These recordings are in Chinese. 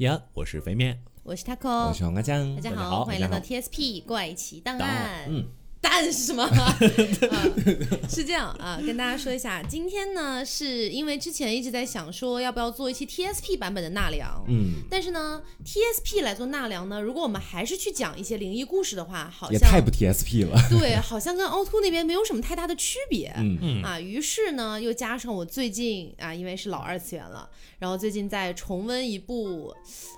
呀，我是肥面。我是我 Taco，我是黄瓜酱，大家好，欢迎来到 TSP 怪奇档案案。。嗯，蛋是什么？啊是这样啊，跟大家说一下，今天呢，是因为之前一直在想说要不要做一期 TSP 版本的纳凉，嗯，但是呢，TSP 来做纳凉呢，如果我们还是去讲一些灵异故事的话，好像也太不 TSP 了。对，好像跟凹凸那边没有什么太大的区别。嗯嗯啊，于是呢，又加上我最近啊，因为是老二次元了，然后最近在重温一部，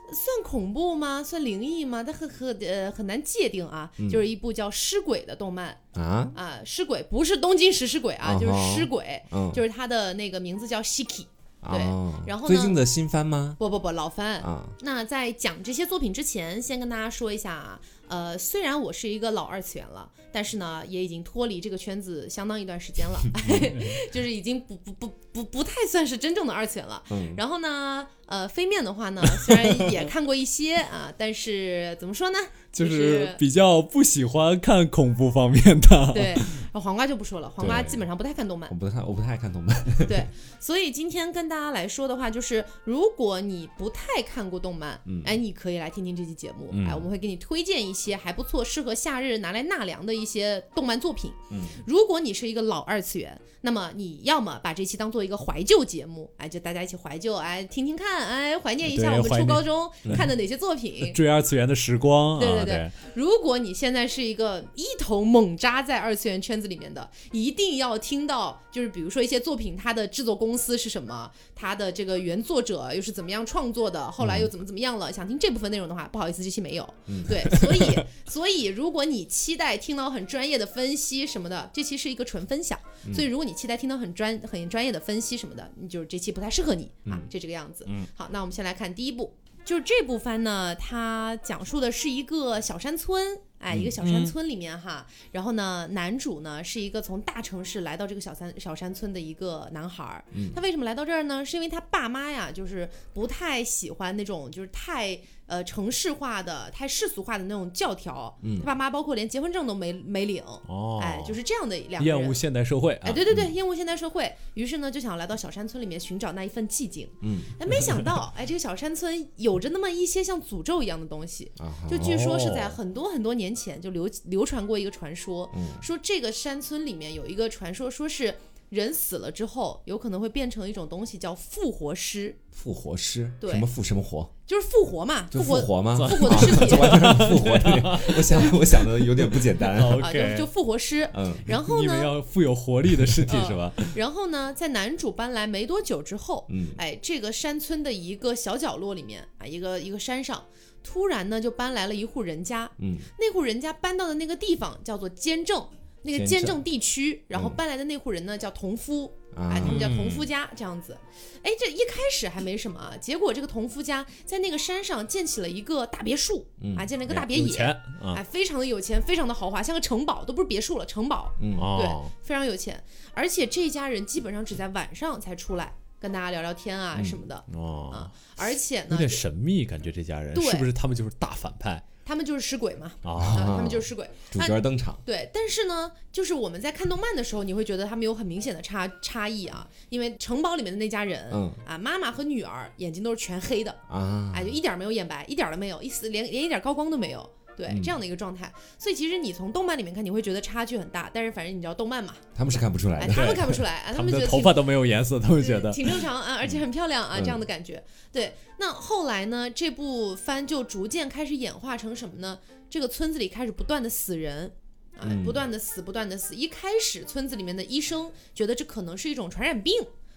算恐怖吗？算灵异吗？它很很呃很难界定啊，嗯就是一部叫《尸鬼》的动漫啊，啊，《尸鬼》不是东京食尸鬼啊，就是尸鬼，嗯，就是它的那个名字叫 Shiki，对哦然后呢最近的新番吗？不不不，老番。啊，那在讲这些作品之前，先跟大家说一下啊，呃，虽然我是一个老二次元了，但是呢，也已经脱离这个圈子相当一段时间了，就是已经不不不不不太算是真正的二次元了。嗯，然后呢，呃，飞面的话呢，虽然也看过一些啊，但是怎么说呢？就就是是比较不喜欢看恐怖方面的。对，然后黄瓜就不说了，黄瓜基本上不太看动漫我。不太我不太爱看动漫。对，所以今天跟大家来说的话，就是如果你不太看过动漫，嗯哎，你可以来听听这期节目，嗯哎，我们会给你推荐一些还不错、适合夏日拿来纳凉的一些动漫作品。嗯，如果你是一个老二次元，那么你要么把这期当做一个怀旧节目，哎，就大家一起怀旧，哎，听听看，哎，怀念一下我们初高中看的哪些作品。追二次元的时光啊，对对对如果你现在是一个一头猛扎在二次元圈子里面的，一定要听到，就是比如说一些作品，它的制作公司是什么，它的这个原作者又是怎么样创作的，后来又怎么怎么样了。想听这部分内容的话，不好意思，这期没有。对，所以 所以如果你期待听到很专业的分析什么的，这期是一个纯分享。所以如果你期待听到很专很专业的分析什么的，你就是这期不太适合你啊，就这个样子。嗯好，那我们先来看第一部。就是这部番呢，它讲述的是一个小山村，哎，一个小山村里面哈，然后呢，男主呢是一个从大城市来到这个小山小山村的一个男孩儿。他为什么来到这儿呢？是因为他爸妈呀，就是不太喜欢那种就是太呃城市化的、太世俗化的那种教条。他爸妈包括连结婚证都没没领，哦，哎，就是这样的两个人。厌恶现代社会啊。哎，对对对，厌恶现代社会，于是呢就想来到小山村里面寻找那一份寂静。嗯，哎，没想到，哎，这个小山村有着那么一些像诅咒一样的东西。啊，就据说是在哦很多很多年前就流流传过一个传说，嗯说这个山村里面有一个传说，说是人死了之后有可能会变成一种东西叫复活尸，复活尸，对什么复什么活，就是复活嘛，复活复活吗？复活的尸体 完全复活，的我想我想的有点不简单。啊，就 OK，就复活尸。嗯然后你们呢，要富有活力的尸体是吧？然后呢，在男主搬来没多久之后，嗯哎，这个山村的一个小角落里面啊，一个一个山上，突然呢就搬来了一户人家。嗯，那户人家搬到的那个地方叫做监正，那个监正地区，然后嗯搬来的那户人呢叫同夫。啊。哎，他们叫同夫家这样子，哎，这一开始还没什么啊，结果这个同夫家在那个山上建起了一个大别墅，嗯。啊，建了一个大别野，啊，哎，非常的有钱，非常的豪华，像个城堡，都不是别墅了，城堡，嗯。哦，非常有钱，而且这家人基本上只在晚上才出来跟大家聊聊天啊嗯。什么的、哦。啊，，而且呢有呢，点神秘，感觉这家人是不是他们就是大反派他们就是尸鬼嘛，啊，啊？他们就是尸鬼，主角登场，对，但是呢，就是我们在看动漫的时候，你会觉得他们有很明显的差差异啊，因为城堡里面的那家人，嗯。啊，妈妈和女儿眼睛都是全黑的，啊，哎，就一点儿没有眼白，一点儿都没有，一丝连连一点高光都没有。对，嗯这样的一个状态，所以其实你从动漫里面看，你会觉得差距很大，但是反正你知道动漫嘛，他们是看不出来哎，的。他们看不出来，啊，他们觉得头发都没有颜色，他们觉得挺正常啊，而且很漂亮啊，嗯这样的感觉。对，那后来呢，这部番就逐渐开始演化成什么呢？这个村子里开始不断的死人。啊，嗯不断的死，不断的死。一开始，村子里面的医生觉得这可能是一种传染病，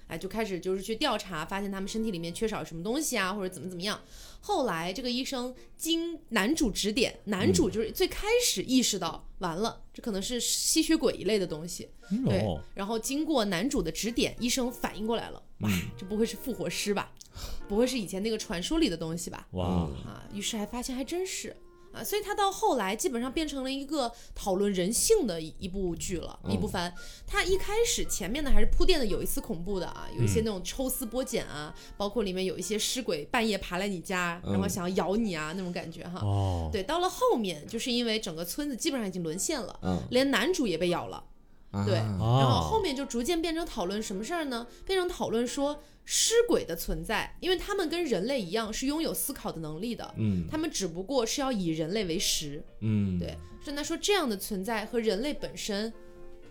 哎，就开始就是去调查，发现他们身体里面缺少什么东西啊，或者怎么怎么样。后来，这个医生经男主指点，男主就是最开始意识到，完了，这可能是吸血鬼一类的东西。对哦，然后经过男主的指点，医生反应过来了，哇，这不会是复活师吧？不会是以前那个传说里的东西吧？哇，啊，于是还发现还真是。啊，所以它到后来基本上变成了一个讨论人性的一一部剧了，一部番。它一开始前面呢还是铺垫的有一丝恐怖的啊，有一些那种抽丝剥茧啊，包括里面有一些尸鬼半夜爬来你家，然后嗯想要咬你啊那种感觉哈。哦，对，到了后面就是因为整个村子基本上已经沦陷了，嗯连男主也被咬了。对啊然后后啊，面就逐渐变成讨论什么事儿呢？变成讨论说尸鬼的存在，因为他们跟人类一样是拥有思考的能力的，嗯他们只不过是要以人类为食。嗯，对，所以他说这样的存在和人类本身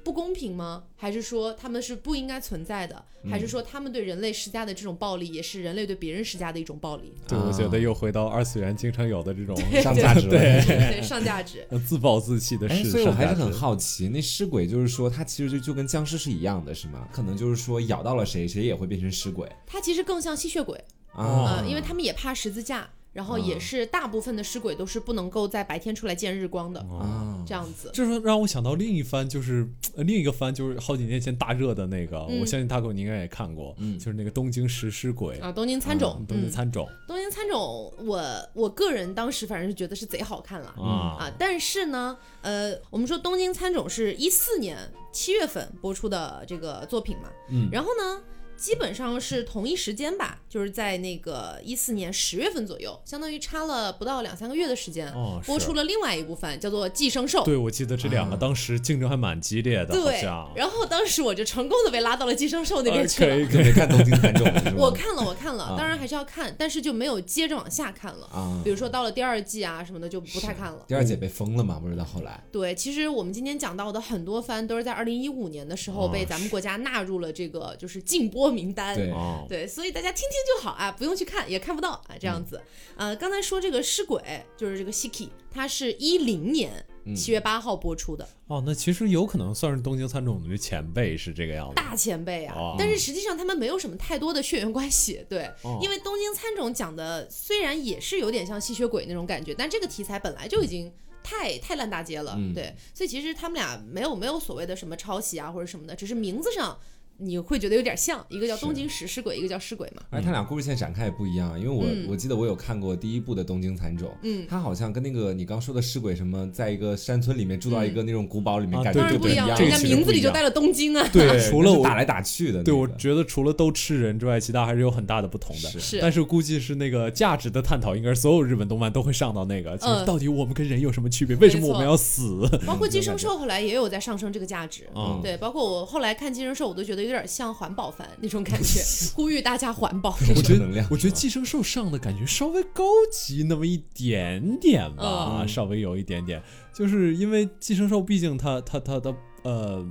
不公平吗？还是说他们是不应该存在的？还是说他们对人类施加的这种暴力，也是人类对别人施加的一种暴力？对，我觉得又回到二次元经常有的这种上价值了。对对，上价值。自暴自弃的哎，事。所以我还是很上价值好奇，那尸鬼就是说，它其实就就跟僵尸是一样的，是吗？可能就是说咬到了谁，谁也会变成尸鬼它其实更像吸血鬼，啊呃，因为他们也怕十字架，然后也是大部分的尸鬼都是不能够在白天出来见日光的，啊，这样子。这说让我想到另一番，就是 呃另一个番，就是好几年前大热的那个，嗯。我相信大狗你应该也看过，嗯。就是那个东京食尸鬼，啊，东京餐种，东京嗯，参种东京餐种，我我个人当时反正是觉得是贼好看了。啊啊，但是呢，呃，我们说东京餐种是一四年七月份播出的这个作品嘛，嗯。然后呢，基本上是同一时间吧，就是在那个一四年十月份左右，相当于差了不到两三个月的时间，哦，播出了另外一部番，叫做《寄生兽》。对，我记得这两个啊当时竞争还蛮激烈的，好对，然后当时我就成功的被拉到了寄生兽那边呃去了。可以没看东京参种是吗？我看了，我看了，啊当然还是要看，但是就没有接着往下看了。啊比，如说到了第二季啊什么的就不太看了。第二季被封了嘛，不知道后来对，其实我们今天讲到的很多番都是在二零一五年的时候哦被咱们国家纳入了这个就是禁播名单。对哦，对，所以大家听听就好啊，不用去看，也看不到啊，这样子。呃，刚才说这个尸鬼，就是这个 Siki，它是一零年嗯七月八号播出的，哦，那其实有可能算是东京参种的前辈是这个样子，大前辈啊。哦但是实际上他们没有什么太多的血缘关系，对，哦因为东京参种讲的虽然也是有点像吸血鬼那种感觉，但这个题材本来就已经。太太烂大街了，嗯对，所以其实他们俩没有没有所谓的什么抄袭啊或者什么的，只是名字上你会觉得有点像，一个叫东京食尸鬼，一个叫尸鬼嘛。而且他俩故事线展开也不一样，因为我、嗯。我记得我有看过第一部的《东京残种》，嗯，他好像跟那个你刚说的尸鬼什么，在一个山村里面住到一个那种古堡里面，啊感觉不一样，这个人家名字里就带了东京啊。对，除了打来打去的那个、对，我觉得除了都吃人之外，其他还是有很大的不同的。是。是。但是估计是那个价值的探讨，应该是所有日本动漫都会上到那个，就是嗯到底我们跟人有什么区别？为什么我们要死？包括寄生兽后来也有在上升这个价值，嗯。对，包括我后来看寄生兽，我都觉得有点像环保番那种感觉，呼吁大家环保。我我觉得能量，我觉得寄生兽上的感觉稍微高级那么一点点吧，嗯稍微有一点点，就是因为寄生兽毕竟它它它它呃。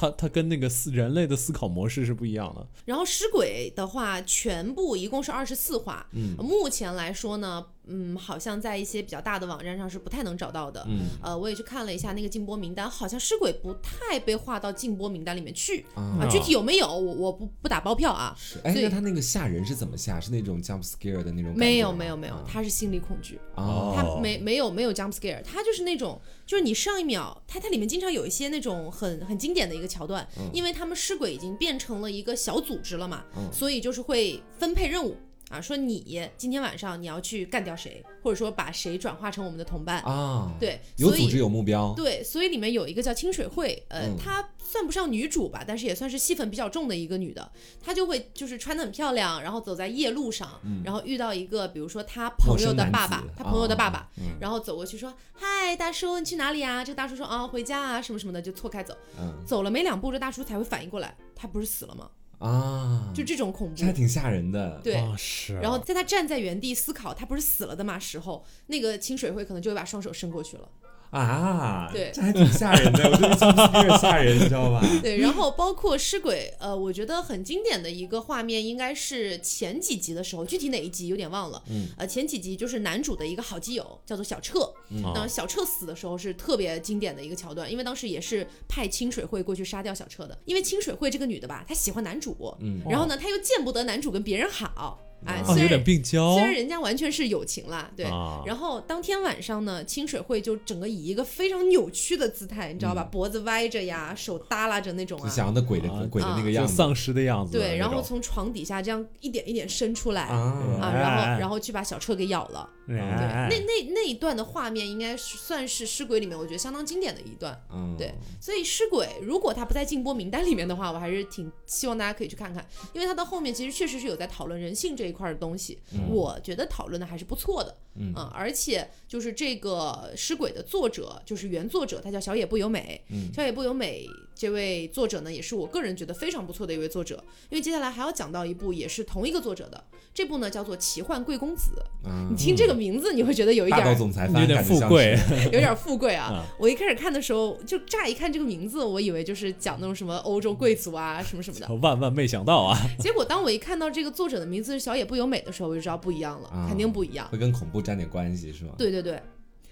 它它跟那个思人类的思考模式是不一样的，然后尸鬼的话，全部一共是二十四话，嗯目前来说呢，嗯，好像在一些比较大的网站上是不太能找到的。嗯呃，我也去看了一下那个禁播名单，好像尸鬼不太被划到禁播名单里面去啊啊。具体有没有，我我不不打包票啊。是哎，那他那个吓人是怎么吓？是那种 jump scare 的那种？没有没有没有啊，他是心理恐惧。哦他没没有没有 jump scare，他就是那种，就是你上一秒，他他里面经常有一些那种很很经典的一个桥段，因为他们尸鬼已经变成了一个小组织了嘛，嗯所以就是会分配任务啊，说你今天晚上你要去干掉谁，或者说把谁转化成我们的同伴，啊，，对，有组织有目标，对，所以里面有一个叫清水会，呃，嗯她算不上女主吧，但是也算是戏份比较重的一个女的。她就会就是穿的很漂亮，然后走在夜路上，然后遇到一个比如说她朋友的爸爸她朋友的爸爸，然后走过去说：“嗨，大叔，你去哪里啊？”这个大叔说：“啊，回家啊，什么什么的，就错开走。嗯”走了没两步，这大叔才会反应过来，他不是死了吗？啊，就这种恐怖这。还挺吓人的，对，啊是啊，然后在他站在原地思考他不是死了的嘛时候，那个清水会可能就会把双手伸过去了。啊，对。这还挺吓人的，我觉得 jump scare 吓人，你知道吧？对，然后包括尸鬼，呃，我觉得很经典的一个画面应该是前几集的时候，具体哪一集有点忘了。嗯，呃，前几集就是男主的一个好基友叫做小彻，嗯。那小彻死的时候是特别经典的一个桥段，因为当时也是派清水会过去杀掉小彻的，因为清水会这个女的吧，她喜欢男主，嗯。然后呢，她又见不得男主跟别人好，哎，啊虽然啊有点病娇。虽然人家完全是友情啦，对。啊，然后当天晚上呢，清水会就整个以一个非常扭曲的姿态，你知道吧，脖子歪着呀，手耷拉着那种啊，就想要那鬼的啊。鬼的那个就样子。丧尸的样子对，然后从床底下这样一点一点伸出来啊。啊，然后哎。然后去把小彻给咬了。对，哎那那那一段的画面应该算是尸鬼里面我觉得相当经典的一段。嗯，对，所以尸鬼如果他不在禁播名单里面的话，我还是挺希望大家可以去看看，因为他到后面其实确实是有在讨论人性这一块的东西，嗯我觉得讨论的还是不错的。嗯而且就是这个尸鬼的作者，就是原作者，他叫小野不由美。嗯小野不由美这位作者呢，也是我个人觉得非常不错的一位作者。因为接下来还要讲到一部也是同一个作者的，这部呢叫做《奇幻贵公子》。嗯你听这个名字，你会觉得有一点儿道总裁番有点富贵，有点富贵啊啊。我一开始看的时候，就乍一看这个名字，我以为就是讲那种什么欧洲贵族啊，什么什么的。万万没想到啊！结果当我一看到这个作者的名字是小野不由美的时候，我就知道不一样了，啊肯定不一样。会跟恐怖沾点关系是吗？对对对，《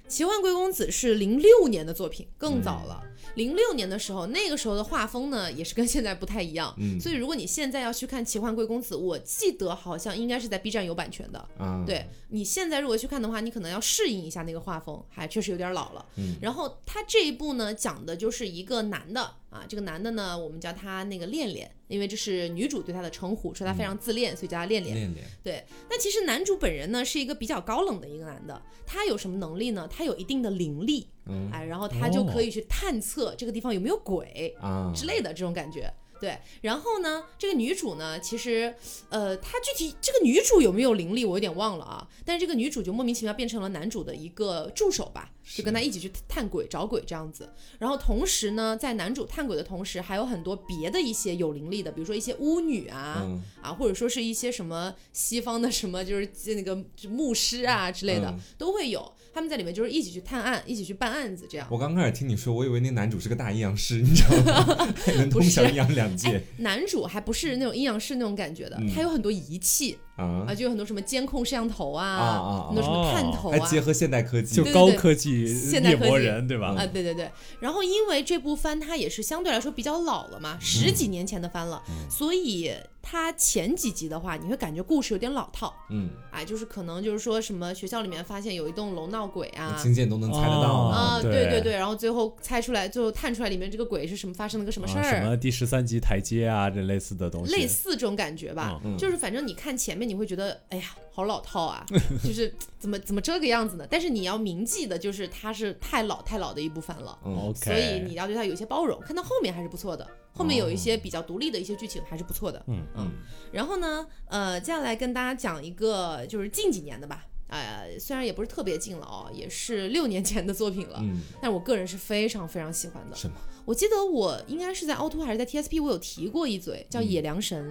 奇幻贵公子》是零六年的作品，更早了。零六年的时候，那个时候的画风呢，也是跟现在不太一样。嗯所以如果你现在要去看《奇幻贵公子》，我记得好像应该是在 B 站有版权的。啊，对你现在如果去看的话，你可能要适应一下那个画风，还确实有点老了。嗯然后他这一部呢，讲的就是一个男的啊，这个男的呢，我们叫他那个恋恋，因为这是女主对他的称呼，说他非常自恋，所以叫他恋恋。恋恋，对，那其实男主本人呢是一个比较高冷的一个男的，他有什么能力呢？他有一定的灵力，嗯哎，然后他就可以去探测这个地方有没有鬼啊之类的这种感觉。对，然后呢，这个女主呢，其实，呃，她具体这个女主有没有灵力，我有点忘了啊。但是这个女主就莫名其妙变成了男主的一个助手吧，就跟他一起去探鬼、找鬼这样子。然后同时呢，在男主探鬼的同时，还有很多别的一些有灵力的，比如说一些巫女啊，嗯啊，或者说是一些什么西方的什么，就是那个牧师啊之类的、嗯都会有。他们在里面就是一起去探案，一起去办案子这样。我刚开始听你说，我以为那男主是个大阴阳师，你知道吗？还能通晓阴阳两界男主还不是那种阴阳师那种感觉的，嗯。他有很多仪器啊。啊，就有很多什么监控摄像头啊，很多什么探头啊。还结合现代科技。就高科技现代科技。猎魔人，对吧？啊，对对对，然后因为这部番它也是相对来说比较老了嘛，十几年前的番了，所以它前几集的话，你会感觉故事有点老套，嗯，哎，就是可能就是说什么学校里面发现有一栋楼闹鬼啊，亲眼都能猜得到哦啊。啊，对对。对对，然后最后猜出来，最后探出来里面这个鬼是什么，发生了个什么事啊，什。么第十三级台阶啊，这类似的东西，类似这种感觉吧，嗯。就是反正你看前面你会觉得，哎呀，好老套啊，就是怎么怎么这个样子呢？但是你要铭记的就是它是太老太老的一部分了，嗯。OK，所以你要对它有一些包容。看到后面还是不错的，后面有一些比较独立的一些剧情还是不错的。嗯嗯然后呢，呃，接下来跟大家讲一个就是近几年的吧，呃，虽然也不是特别近了哦，也是六年前的作品了，嗯，但我个人是非常非常喜欢的。什么？我记得我应该是在凹凸还是在 TSP，我有提过一嘴，叫《野良神》。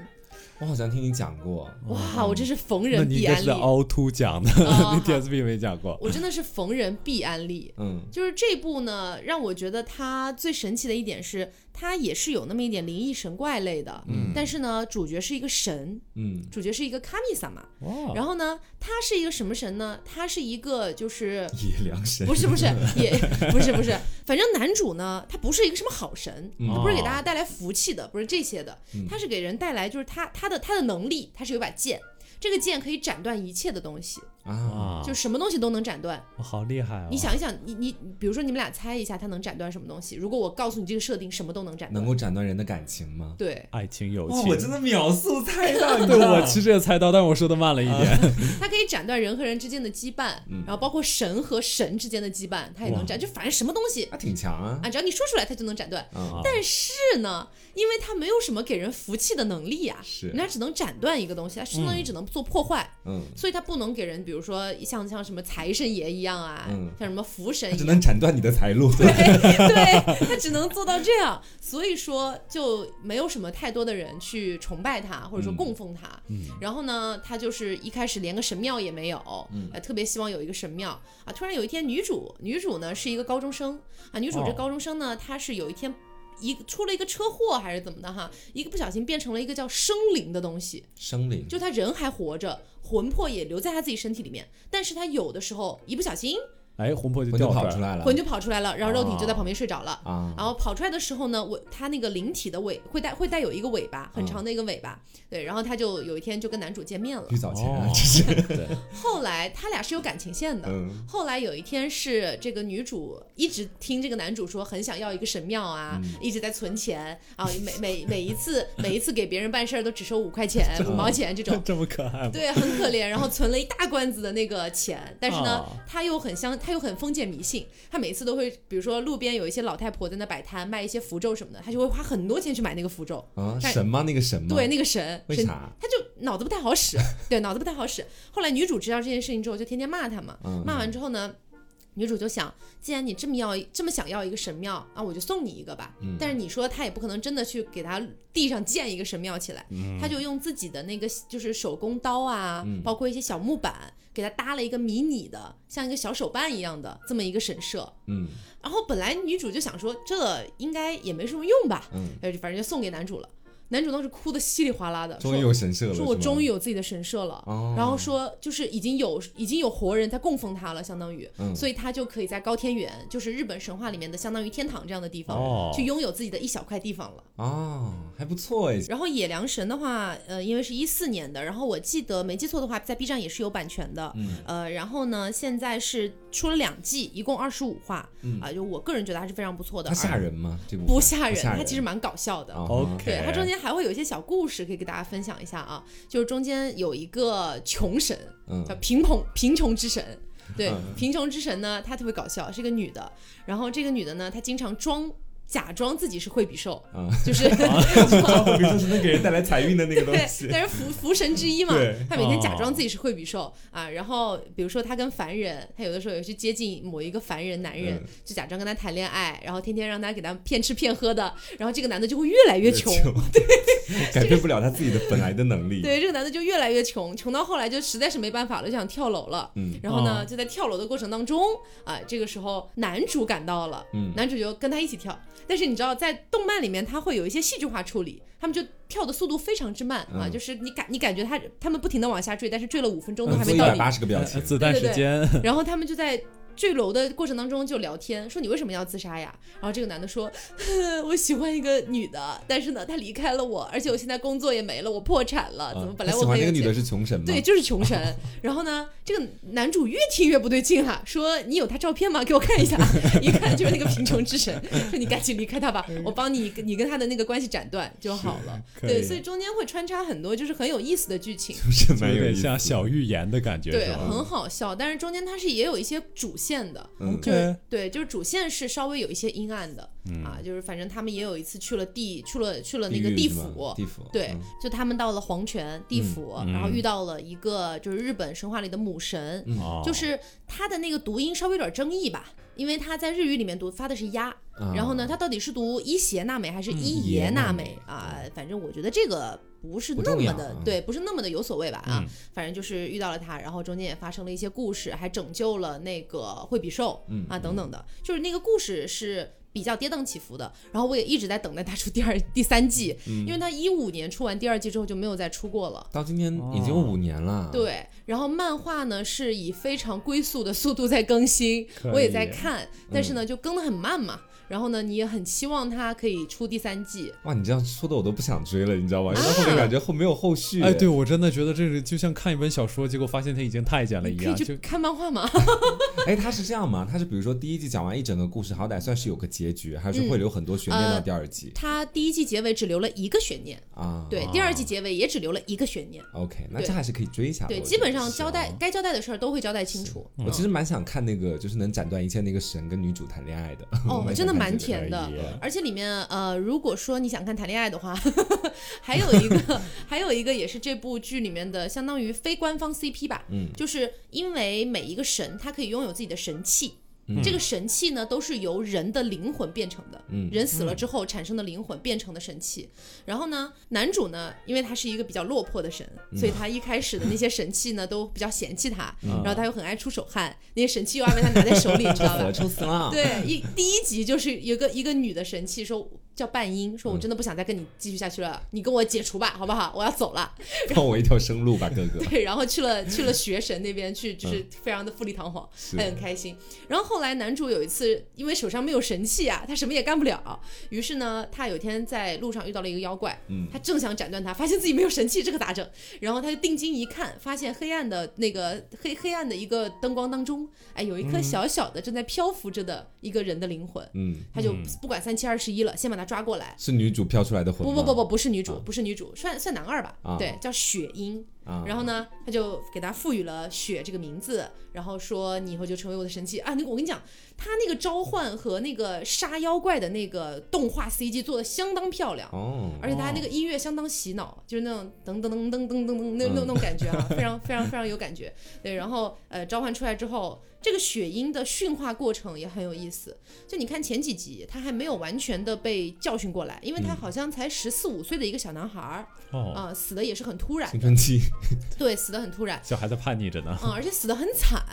我好像听你讲过。哇，我这是逢那人必安利，是凹凸讲的，哦你 TSP 没讲过。我真的是逢人必安利。嗯就是这部呢，让我觉得它最神奇的一点是，它也是有那么一点灵异神怪类的，嗯。但是呢，主角是一个神，嗯。主角是一个卡米萨嘛，哦，然后呢，他是一个什么神呢？他是一个就是野良神。不是不是也 不是不是，反正男主呢，他不是一个什么好神，嗯。他不是给大家带来福气的，不是这些的。嗯，他是给人带来就是他他的他的能力，他是有把剑。这个剑可以斩断一切的东西，啊，啊，就什么东西都能斩断。我好厉害哦！你想一想，你你比如说你们俩猜一下，他能斩断什么东西？如果我告诉你这个设定，什么都能斩断。能够斩断人的感情吗？对，爱情友哇，情，我真的秒速猜到，你 对我其实也猜到，但我说的慢了一点。它可以斩断人和人之间的羁绊，嗯然后包括神和神之间的羁绊，它也能斩。就反正什么东西他挺强啊啊，只要你说出来，它就能斩断。啊，但是呢，因为它没有什么给人福气的能力呀、是人家只能斩断一个东西，它相当于只能做破坏，嗯，所以它不能给人，比如说像像什么财神爷一样啊，嗯像什么福神他只。能斩断你的财路。对 对，他只能做到这样，所以说就没有什么太多的人去崇拜他，或者说嗯供奉他。嗯然后呢，他就是一开始连个神庙也没有，嗯呃，特别希望有一个神庙啊。突然有一天，女主女主呢是一个高中生啊，女主这哦高中生呢，她是有一天。一出了一个车祸还是怎么的哈，一个不小心变成了一个叫生灵的东西，生灵。就他人还活着，魂魄也留在他自己身体里面，但是他有的时候一不小心哎，魂魄就就掉出来出来了魂就跑出来了，然后肉体就在旁边睡着了。啊，然后跑出来的时候呢，我它那个灵体的尾会带会带有一个尾巴，很长的一个尾巴。对，然后他就有一天就跟男主见面了玉。藻前啊哦，这是 对，后来他俩是有感情线的。嗯后来有一天是这个女主一直听这个男主说很想要一个神庙啊，嗯一直在存钱啊，每每每一次每一次给别人办事儿都只收五块钱、五毛钱这种。这么可爱吗？对，很可怜，然后存了一大罐子的那个钱，但是呢，哦他又很相，他又很封建迷信，他每次都会，比如说路边有一些老太婆在那摆摊卖一些符咒什么的，他就会花很多钱去买那个符咒。啊，神吗？那个神吗？对，，那个神，神为啥？他就脑子不太好使，对，脑子不太好使。后来女主知道这件事情之后，就天天骂他嘛。嗯骂完之后呢，女主就想，既然你这么要这么想要一个神庙啊，我就送你一个吧。嗯但是你说她也不可能真的去给他地上建一个神庙起来，嗯她就用自己的那个就是手工刀啊，嗯包括一些小木板，给他搭了一个迷你的像一个小手办一样的这么一个神社。嗯然后本来女主就想说，这应该也没什么用吧，嗯，呃，反正就送给男主了。男主当时哭的稀里哗啦的，终于说有神社了，说我终于有自己的神社了。哦，然后说，就是已经有已经有活人在供奉他了，相当于，嗯。所以他就可以在高天原，就是日本神话里面的相当于天堂这样的地方，哦。去拥有自己的一小块地方了。哦，还不错哎，然后野良神的话，呃，因为是一四年的，然后我记得没记错的话，在 B 站也是有版权的，嗯。呃，然后呢，现在是出了两季，一共二十五话，啊、嗯就我个人觉得还是非常不错的。它吓人吗？这部不吓人，吓它其实蛮搞笑的。对，它中间还会有一些小故事可以给大家分享一下啊，就是中间有一个穷神，嗯叫贫穷贫穷之神。对，嗯贫穷之神呢，她特别搞笑，是一个女的。然后这个女的呢，她经常装假装自己是惠比寿，啊，就是 比寿是能给人带来财运的那个东对，西，但是福福神之一嘛他，每天假哦装自己是惠比寿啊。然后比如说他跟凡人，他有的时候也去接近某一个凡人男人嗯，就假装跟他谈恋爱，然后天天让他给他骗吃骗喝的，然后这个男的就会越来越穷。对改变不了他自己的本来的能力。对，这个男的就越来越穷，穷到后来就实在是没办法了，就想跳楼了。嗯然后呢，哦就在跳楼的过程当中啊，这个时候男主赶到了，嗯男主就跟他一起跳。但是你知道，在动漫里面，他会有一些戏剧化处理，他们就跳的速度非常之慢啊，嗯就是你感你感觉他他们不停的往下坠，但是坠了五分钟都嗯还没到一百八十个表情，呃子弹对对时间，然后他们就在坠楼的过程当中就聊天，说你为什么要自杀呀？然后这个男的说，我喜欢一个女的，但是呢，她离开了我，而且我现在工作也没了，我破产了，怎么啊本来我喜欢那个女的是穷神吗？对，就是穷神。然后呢，这个男主越听越不对劲哈、说你有他照片吗？给我看一下。一看就是那个贫穷之神，说你赶紧离开他吧，我帮你你跟他的那个关系斩断就好了。对，所以中间会穿插很多就是很有意思的剧情。就是就有点像小预言的感觉，对，很好笑，但是中间它是也有一些主线的，嗯就是对，就是主线是稍微有一些阴暗的、啊，就是反正他们也有一次去了地，去了去了那个地府，地府。对，嗯就他们到了黄泉地府，然后嗯遇。到了一个就是日本神话里的母神，哦就是他的那个读音稍微有点争议吧，因为他在日语里面读发的是鸭，啊。然后呢，他到底是读伊邪那美还是伊爷邪那那美啊？反正我觉得这个不是那么的啊对，不是那么的有所谓吧啊嗯。反正就是遇到了他，然后中间也发生了一些故事，还拯救了那个惠比寿嗯啊等等的，就是那个故事是。比较跌宕起伏的，然后我也一直在等待他出第二、第三季，嗯因为他一五年出完第二季之后就没有再出过了。到今天已经有五年了。，对，然后漫画呢是以非常龟速的速度在更新，我也在看，但是呢就更的很慢嘛。然后呢，你也很期望它可以出第三季。哇，你这样说的我都不想追了，你知道吗？因为啊后面感觉后没有后续。哎，对，我真的觉得这是就像看一本小说，结果发现它已经太监了一样，就可以去看漫画吗？哎，他是这样吗？他是比如说第一季讲完一整个故事，好歹算是有个结局，还是嗯会留很多悬念到呃第二季、它第一季结尾只留了一个悬念，啊？对，第二季结尾也只留了一个悬念。OK，那这还是可以追一下的。对，基本上交代该交代的事儿都会交代清楚。我其实蛮想看那个，就是能斩断一切那个神跟女主谈恋爱的。哦，真的蛮甜的，而且里面呃，如果说你想看谈恋爱的话，还有一个 还有一个也是这部剧里面的相当于非官方 CP 吧，嗯就是因为每一个神他可以拥有自己的神器。嗯这个神器呢，都是由人的灵魂变成的，嗯人死了之后产生的灵魂变成的神器。然后呢，男主呢，因为他是一个比较落魄的神，嗯所以他一开始的那些神器呢，都比较嫌弃他，嗯然后他又很爱出手汗，那些神器又爱被他拿在手里，知道吧？抽死了。对，一第一集就是有个一个女的神器说叫半音，说我真的不想再跟你继续下去了，你跟我解除吧，好不好？我要走了。放我一条生路吧，哥哥。对，然后去了 去了学神那边去，就是非常的富丽堂皇，是还很开心。然后后来男主有一次因为手上没有神器啊，他什么也干不了，于是呢，他有一天在路上遇到了一个妖怪，嗯他正想斩断他，发现自己没有神器，这可咋整？然后他就定睛一看，发现黑暗的那个黑黑暗的一个灯光当中，哎，有一颗小小的正在漂浮着的一个人的灵魂。嗯，他就不管三七二十一了，先把他抓过来。是女主飘出来的魂？不不不不，不是女主，不是女主，算算男二吧？啊对，叫雪鹰。啊然后呢，他就给他赋予了雪这个名字，然后说你以后就成为我的神器啊。那个我跟你讲，他那个召唤和那个杀妖怪的那个动画 CG 做的相当漂亮。哦，而且他那个音乐相当洗脑，就是那种噔噔噔噔噔噔噔那那那种感觉啊，非常非常非常有感觉。对，然后呃召唤出来之后，这个雪鹰的驯化过程也很有意思。就你看前几集，他还没有完全的被教训过来，因为他好像才十四五岁的一个小男孩儿哦，啊、死的也是很突然的，青春期，对，死的很突然。小孩子叛逆着呢。嗯，而且死的很惨，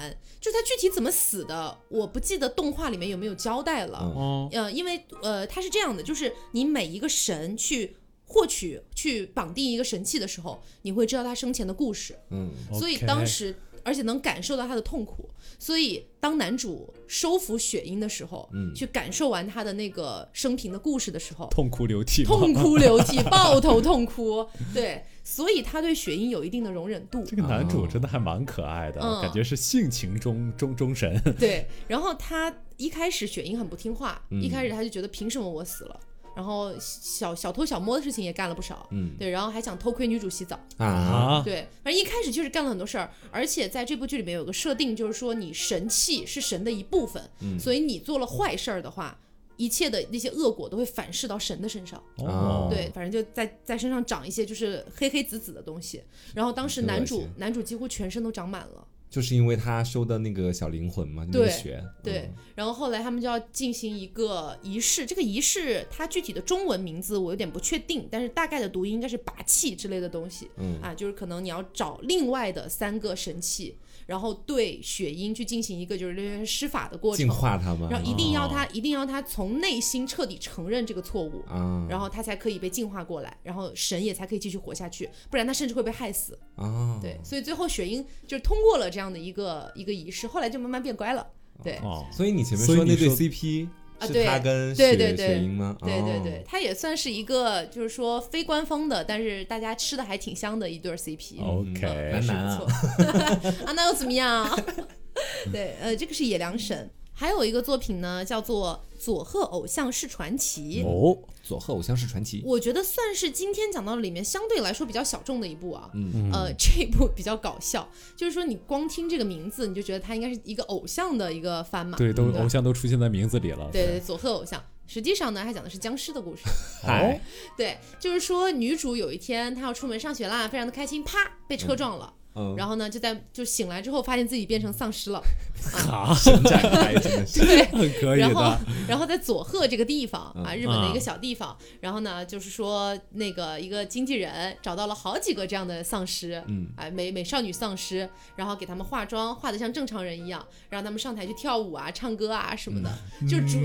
就他具体怎么死的，我不记得动画里面有没有交代了。嗯哦，呃，因为呃，他是这样的，就是你每一个神去获取、去绑定一个神器的时候，你会知道他生前的故事，嗯所以当时而且能感受到他的痛苦，所以当男主收服雪鹰的时候，嗯。去感受完他的那个生平的故事的时候，痛哭流涕，痛哭流涕，抱头痛哭，对，所以他对雪鹰有一定的容忍度。这个男主真的还蛮可爱的，嗯。感觉是性情中中中神。对，然后他一开始雪鹰很不听话，嗯。一开始他就觉得凭什么我死了，然后小小偷小摸的事情也干了不少，嗯对，然后还想偷窥女主洗澡，啊，啊，对，反正一开始确实干了很多事儿，而且在这部剧里面有个设定，就是说你神器是神的一部分，嗯所以你做了坏事儿的话。一切的那些恶果都会反噬到神的身上，哦，对，反正就在在身上长一些就是黑黑紫紫的东西。然后当时男主男主几乎全身都长满了，就是因为他收的那个小灵魂嘛，那个对血，对，然后后来他们就要进行一个仪式，这个仪式它具体的中文名字我有点不确定，但是大概的读音应该是拔气之类的东西，嗯。啊，就是可能你要找另外的三个神器，然后对雪鹰去进行一个就是施法的过程。净，化他们，然后一定要哦。他、一定要他从内心彻底承认这个错误。啊，然后他才可以被净化过来，然后神也才可以继续活下去，不然他甚至会被害死。啊，对，所以最后雪鹰就是通过了这样的一个一个仪式，后来就慢慢变乖了。对，哦，所以你前面说那对 CP 是啊对他跟雪对对对雪鹰吗？哦对对对，，他也算是一个就是说非官方的，但是大家吃的还挺香的一对儿 CP。哦 OK，是男男啊不错 啊，那又怎么样？对，呃，这个是野良神。还有一个作品呢，叫做《佐贺偶像是传奇》，哦，佐贺偶像是传奇，我觉得算是今天讲到的里面相对来说比较小众的一部啊。嗯呃，这部比较搞笑，就是说你光听这个名字，你就觉得它应该是一个偶像的一个番嘛。对，都偶像都出现在名字里了。对对，佐贺偶像。实际上呢，它讲的是僵尸的故事。哦，对，就是说女主有一天她要出门上学啦，非常的开心，啪被车撞了，嗯，然后呢就在就醒来之后发现自己变成丧尸了，啊，神展开真的是，对。很可以然后。，然后在佐贺这个地方啊，嗯日本的一个啊。小地方，然后呢，就是说那个一个经纪人找到了好几个这样的丧尸，嗯。啊，美美少女丧尸，然后给他们化妆，化的像正常人一样，让他们上台去跳舞啊、唱歌啊什么的，就主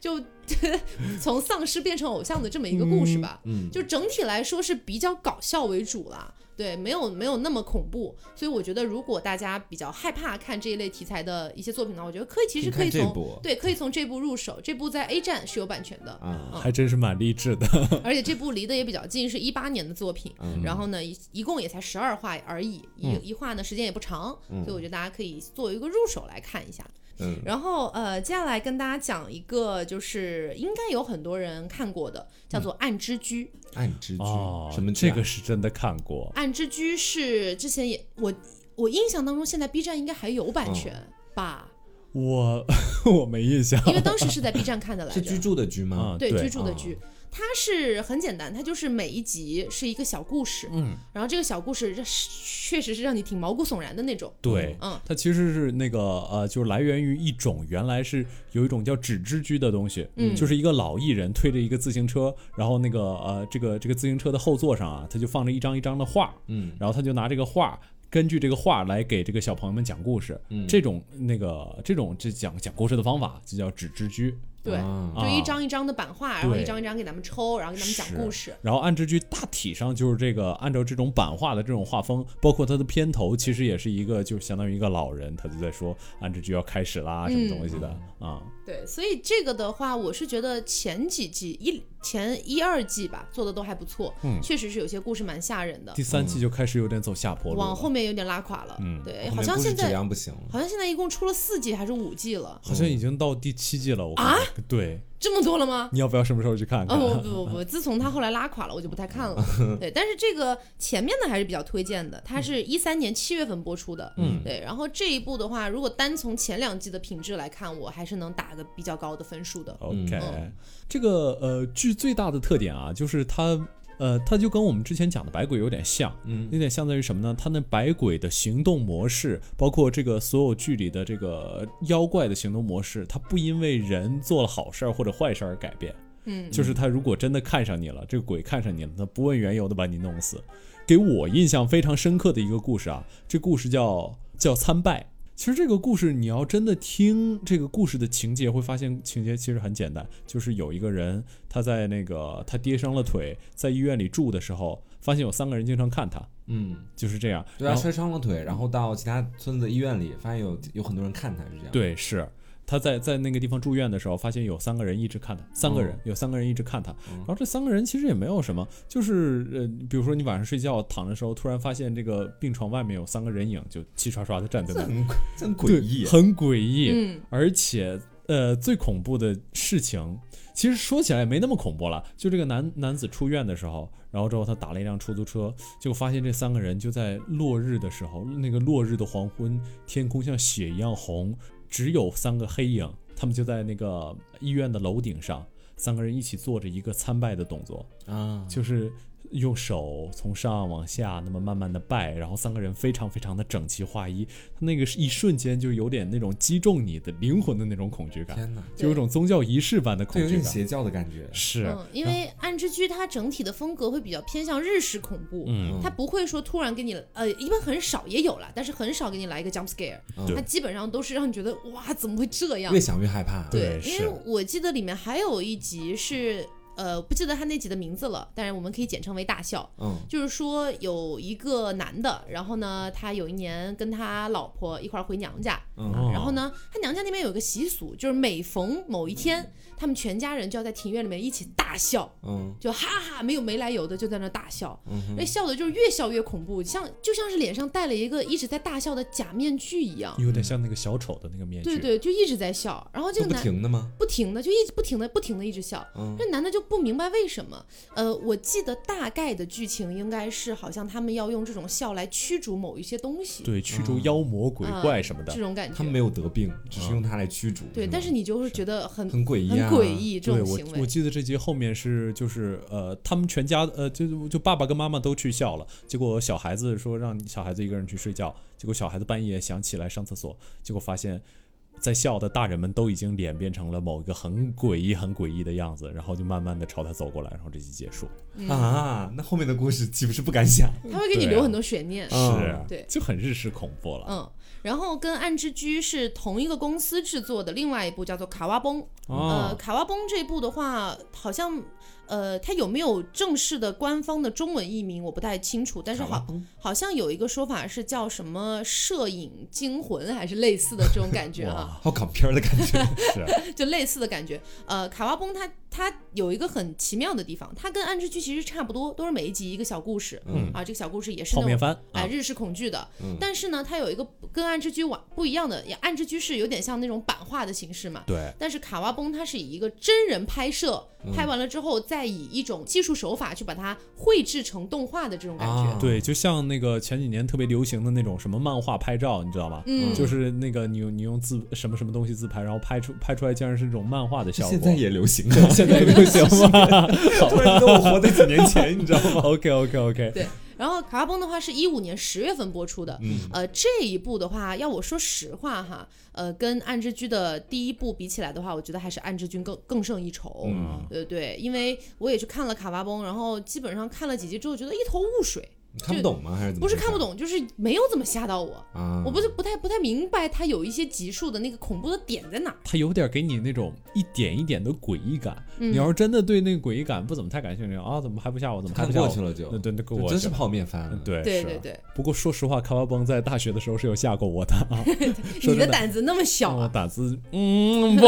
就就 从丧尸变成偶像的这么一个故事吧。嗯，就整体来说是比较搞笑为主啦，对，没有没有那么恐怖，所以我觉得如果大家比较害怕看这一类题材的一些作品呢，我觉得可以，其实可以从看这部对，可以从这部入手，这部在 A 站是有版权的，啊，还真是蛮励志的。而且这部离得也比较近，是一八年的作品，嗯然后呢一一共也才十二话而已，一、一话呢时间也不长，嗯所以我觉得大家可以作为一个入手来看一下。嗯然后呃，接下来跟大家讲一个，就是应该有很多人看过的，叫做《暗之居》。暗之居哦，什么啊这个是真的看过。暗之居是之前也我我印象当中，现在 B 站应该还有版权、嗯吧？我 我没印象。因为当时是在 B 站看的来着是。居住的居吗啊？对居住的居，它是很简单，它就是每一集是一个小故事，嗯，然后这个小故事这是确实是让你挺毛骨悚然的那种。对，嗯它其实是那个呃，就是来源于一种原来是有一种叫纸质居的东西，嗯就是一个老艺人推着一个自行车，然后那个呃，这个这个自行车的后座上啊，他就放着一张一张的画，嗯然后他就拿这个画。根据这个画来给这个小朋友们讲故事，嗯。这种那个这种这讲讲故事的方法就叫纸质居。对，啊。就一张一张的版画，然后一张一张给咱们抽，然后给咱们讲故事。然后暗之居大体上就是这个，按照这种版画的这种画风，包括它的片头，其实也是一个，就相当于一个老人，他就在说暗之居要开始啦，什么东西的啊、对，所以这个的话，我是觉得前几季一前一二季吧做的都还不错，嗯确实是有些故事蛮吓人的第，三季就开始有点走下坡路了，往后面有点拉垮了。嗯对，好像现在量不行了。好像现在一共出了四季还是五季了。好像已经到第七季了，我看啊对，这么多了吗？你要不要什么时候去看看？哦不不不不，自从他后来拉垮了，我就不太看了。对，但是这个前面的还是比较推荐的，它是一三年七月份播出的。嗯对，然后这一部的话，如果单从前两季的品质来看，我还是能打个比较高的分数的。OK，、嗯这个呃剧最大的特点啊，就是它呃它就跟我们之前讲的白鬼有点像，嗯有点像在于什么呢？它那白鬼的行动模式，包括这个所有剧里的这个妖怪的行动模式，它不因为人做了好事儿或者坏事儿而改变。嗯，就是他如果真的看上你了，这个鬼看上你了，他不问缘由的把你弄死。给我印象非常深刻的一个故事啊，这故事叫叫参拜。其实这个故事你要真的听这个故事的情节，会发现情节其实很简单，就是有一个人他在那个他跌伤了腿，在医院里住的时候，发现有三个人经常看他，嗯，就是这样。对啊，摔伤了腿，然后到其他村子医院里，发现有有很多人看他，是这样。，对，是他在在那个地方住院的时候，发现有三个人一直看他，三个人、嗯。有三个人一直看他，嗯。然后这三个人其实也没有什么，就是呃，比如说你晚上睡觉躺的时候，突然发现这个病床外面有三个人影，就齐刷刷的站在那里，很诡异。很诡异，嗯。而且呃，最恐怖的事情，其实说起来也没那么恐怖了。就这个男男子出院的时候，然后之后他打了一辆出租车，结果发现这三个人就在落日的时候，那个落日的黄昏，天空像血一样红，只有三个黑影，他们就在那个医院的楼顶上，三个人一起做着一个参拜的动作，啊，就是。用手从上往下那么慢慢的拜，然后三个人非常非常的整齐划一，他那个是一瞬间就有点那种击中你的灵魂的那种恐惧感，天哪，就有种宗教仪式般的恐惧感。有点邪教的感觉。是，嗯，因为《暗之居》它整体的风格会比较偏向日式恐怖，嗯，它不会说突然给你呃，一般很少也有了，但是很少给你来一个 jump scare，对它基本上都是让你觉得哇怎么会这样越？想越害怕。对因为我记得里面还有一集是呃不记得他那集的名字了，但是我们可以简称为大笑。嗯。就是说有一个男的，然后呢，他有一年跟他老婆一块儿回娘家，嗯。哦然后呢，他娘家那边有个习俗，就是每逢某一天，他们全家人就要在庭院里面一起大笑，嗯就哈哈没有没来由的就在那大笑，嗯那笑的就是越笑越恐怖，像就像是脸上戴了一个一直在大笑的假面具一样。有点像那个小丑的那个面具。对对，就一直在笑，然后这个男停的吗？不停的就一直不停的不停的一直笑，嗯这男的就不明白为什么。呃，我记得大概的剧情应该是好像他们要用这种笑来驱逐某一些东西，对，驱逐妖魔鬼啊怪什么的这。种感觉。他们没有得病，只是用它来驱逐。对，但是你就会觉得很很诡异啊，很诡异这对我种行，为。我记得这集后面是就是呃，他们全家呃，就就爸爸跟妈妈都去笑了，结果小孩子说让小孩子一个人去睡觉，结果小孩子半夜想起来上厕所，结果发现，在笑的大人们都已经脸变成了某一个很诡异、很诡异的样子，然后就慢慢的朝他走过来，然后这集结束。啊，那后面的故事岂不是不敢想？他会给你留很多悬念。嗯是啊，对就很日式恐怖了。嗯，然后跟《暗之居》是同一个公司制作的另外一部叫做《卡哇崩》。呃，哦，卡哇崩这部的话，好像呃，它有没有正式的官方的中文译名我不太清楚，但是好好像有一个说法是叫什么“摄影惊魂”还是类似的这种感觉啊，好港片儿的感觉。是，就类似的感觉。呃，卡哇崩它它有一个很奇妙的地方，它跟《暗之居》其实差不多，都是每一集一个小故事。嗯啊，这个小故事也是那种泡面番啊，哎日式恐惧的。嗯但是呢，它有一个跟暗之居完不一样的，也暗之居是有点像那种版画的形式嘛。对，但是卡哇崩它是以一个真人拍摄，嗯拍完了之后再以一种技术手法去把它绘制成动画的这种感觉。啊对，就像那个前几年特别流行的那种什么漫画拍照，你知道吗？嗯，就是那个你用你用自什么什么东西自拍，然后拍出拍出来竟然是那种漫画的效果。现在也流行现在流行吗？好 突然觉得我活在几年前，你知道吗？OK OK OK，对。然后卡拉崩的话是一五年十月份播出的，嗯。呃，这一部的话，要我说实话哈，呃，跟暗之居的第一部比起来的话，我觉得还是暗之居更更胜一筹。嗯。对对，因为我也去看了卡拉崩，然后基本上看了几集之后，觉得一头雾水，你看不懂吗？还是怎么？不是看不懂，就是没有怎么吓到我。啊！我不是不太不太明白他有一些集数的那个恐怖的点在哪儿。它有点给你那种一点一点的诡异感。嗯你要是真的对那个诡异感不怎么太感兴趣啊，怎么还不吓我？怎么还看不吓我？过去了就那，对，那过我真是泡面番。嗯，对对对对，不过说实话，卡哇崩在大学的时候是有吓过我的啊。说你的胆子那么小我啊！胆子，嗯不，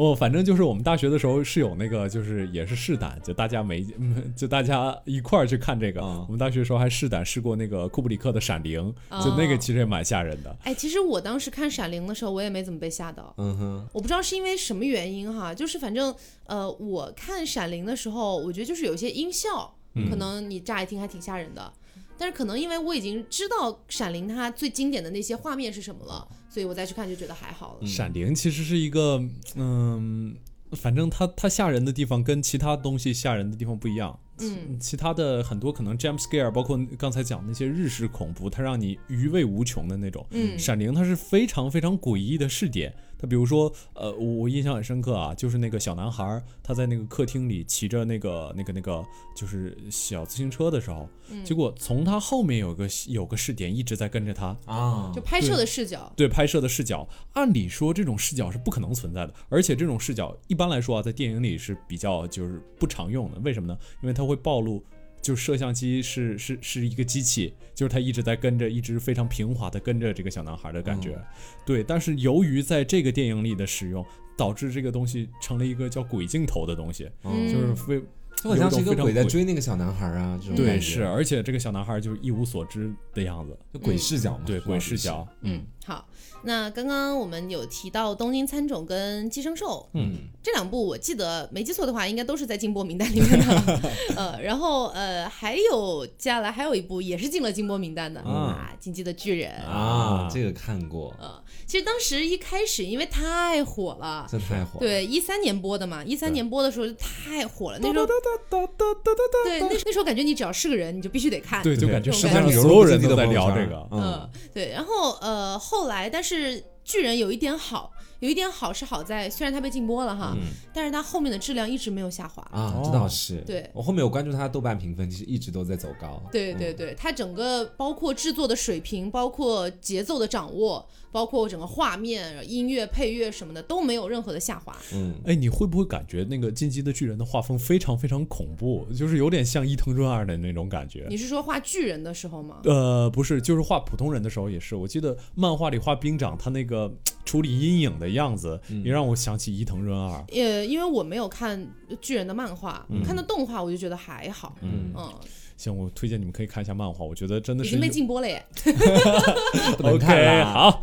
哦，反正就是我们大学的时候是有那个，就是也是试胆，就大家没，嗯 就大家一块儿去看这个。嗯我们大学的时候还试胆试过那个库布里克的《闪灵》，就那个其实也蛮吓人的。哎，其实我当时看《闪灵》的时候，我也没怎么被吓到。嗯哼，我不知道是因为什么原因哈，就是反正呃，我看《闪灵》的时候，我觉得就是有些音效，可能你乍一听还挺吓人的，但是可能因为我已经知道《闪灵》它最经典的那些画面是什么了，所以我再去看就觉得还好了。闪灵其实是一个，嗯，反正它它吓人的地方跟其他东西吓人的地方不一样。嗯，其他的很多可能 jump scare，包括刚才讲那些日式恐怖，它让你余味无穷的那种。嗯闪灵它是非常非常诡异的视点。它比如说，呃，我我印象很深刻啊，就是那个小男孩儿他在那个客厅里骑着那个那个那个就是小自行车的时候，嗯结果从他后面有个有个视点一直在跟着他，啊就，拍摄的视角，对拍摄的视角，按理说这种视角是不可能存在的，而且这种视角一般来说啊，在电影里是比较就是不常用的。为什么呢？因为它会暴露，就摄像机是是是一个机器，就是它一直在跟着，一直非常平滑的跟着这个小男孩的感觉。对，但是由于在这个电影里的使用，导致这个东西成了一个叫鬼镜头的东西，嗯就是非就好像是一个鬼在追那个小男孩啊，这种对是，而且这个小男孩就是一无所知的样子，就鬼视角嘛，对鬼视角，嗯，好。那刚刚我们有提到《东京参种》跟《寄生兽》，嗯，这两部我记得没记错的话，应该都是在禁播名单里面的。呃，然后呃，还有接下来还有一部也是进了禁播名单的啊，《进击的巨人》啊，这个看过，呃，其实当时一开始因为太火了。这太火了，对，一三年播的嘛，一三年播的时候就太火了，那时候对那那时候感觉你只要是个人，你就必须得看。对，就感觉这种感觉世界上所有人都在聊这个。嗯嗯，对，然后呃，后后来但是巨人有一点好，有一点好是好在虽然它被禁播了哈，嗯但是它后面的质量一直没有下滑。啊，哦这倒是，对我后面有关注它的豆瓣评分，其实一直都在走高，对对对，它整个包括制作的水平，包括节奏的掌握，包括整个画面、音乐、配乐什么的都没有任何的下滑。嗯，哎，你会不会感觉那个《进击的巨人》的画风非常非常恐怖，就是有点像伊藤润二的那种感觉？你是说画巨人的时候吗？呃，不是，就是画普通人的时候也是。我记得漫画里画兵长他那个处理阴影的样子，也让我想起伊藤润二。也，因为我没有看巨人的漫画，看的动画我就觉得还好。嗯嗯，行，我推荐你们可以看一下漫画，我觉得真的是已经被禁播了耶。不能看 OK，好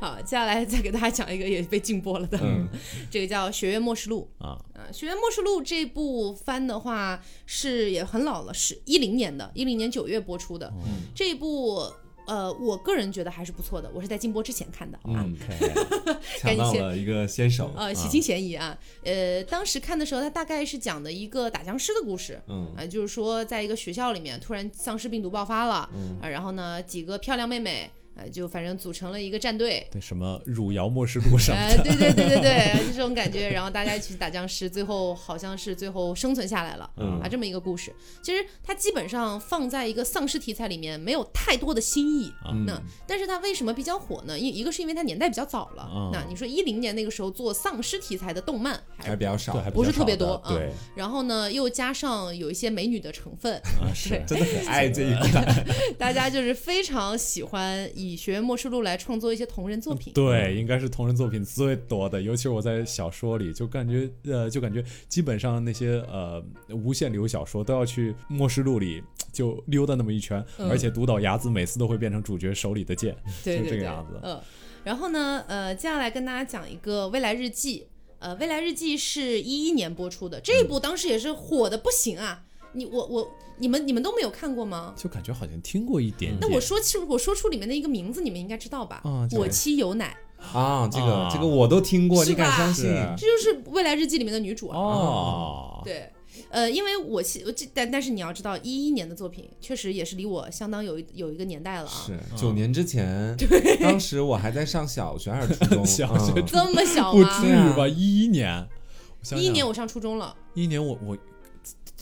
好，接下来再给大家讲一个也被禁播了的，嗯 这个叫《学院末世录》。啊，啊，《学院末世录》这部番的话是也很老了，是一零年的，一零年九月播出的。这一部呃，我个人觉得还是不错的，我是在禁播之前看的啊。嗯，OK，抢到了一个先手，呃，喜啊清嫌疑啊，呃，当时看的时候，它大概是讲的一个打僵尸的故事，嗯。啊、就是说在一个学校里面突然丧尸病毒爆发了，啊、然后呢几个漂亮妹妹，呃，就反正组成了一个战队，对什么汝窑末世录什么呃，对对对对对，就这种感觉。然后大家一起打僵尸，最后好像是最后生存下来了，嗯啊，这么一个故事。其实它基本上放在一个丧尸题材里面，没有太多的新意。嗯那但是它为什么比较火呢？一一个是因为它年代比较早了。嗯那你说一零年那个时候做丧尸题材的动漫还比较少，，还不是特别多嗯对然后呢，又加上有一些美女的成分，啊是。真的很爱这一 块，大家就是非常喜欢以《学院末世录》来创作一些同人作品。对，应该是同人作品最多的，尤其是我在小说里，就感觉呃，就感觉基本上那些呃无限流小说都要去末世录里就溜达那么一圈，嗯而且独岛雅子每次都会变成主角手里的剑，就对对对，这个样子嗯，然后呢，呃，接下来跟大家讲一个《未来日记》。呃，《未来日记》是一一年播出的，这一部当时也是火的不行啊！你我我你们你们都没有看过吗？就感觉好像听过一点点。那我说出我说出里面的一个名字，你们应该知道吧？我妻有奶，啊，这个啊这个我都听过，你敢相信？这就是《未来日记》里面的女主啊。哦，对，呃，因为我其这但但是你要知道，一一年的作品确实也是离我相当有一有一个年代了啊。是九年之前，当时我还在上小学还是初中，小学嗯这么小不吗至？于吧？一一年，我想想一一年我上初中了，一一年我我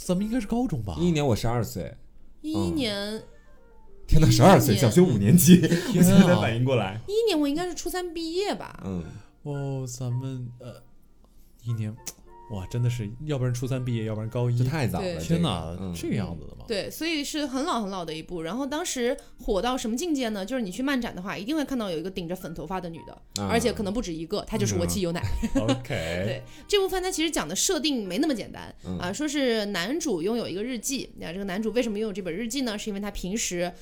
咱们应该是高中吧？一一年我十二岁，一一年天呐，十二岁，小学五年级，我现在才啊反应过来。一一年我应该是初三毕业吧？嗯，哦，咱们呃，一年哇，真的是，要不然初三毕业，要不然高一这。太早了，天哪，嗯这个样子的吗？对，所以是很老很老的一部。然后当时火到什么境界呢？就是你去漫展的话，一定会看到有一个顶着粉头发的女的，啊而且可能不止一个，她就是我妻有奶。OK，对这部分它其实讲的设定没那么简单、嗯啊，说是男主拥有一个日记，那这个男主为什么拥有这本日记呢？是因为他平时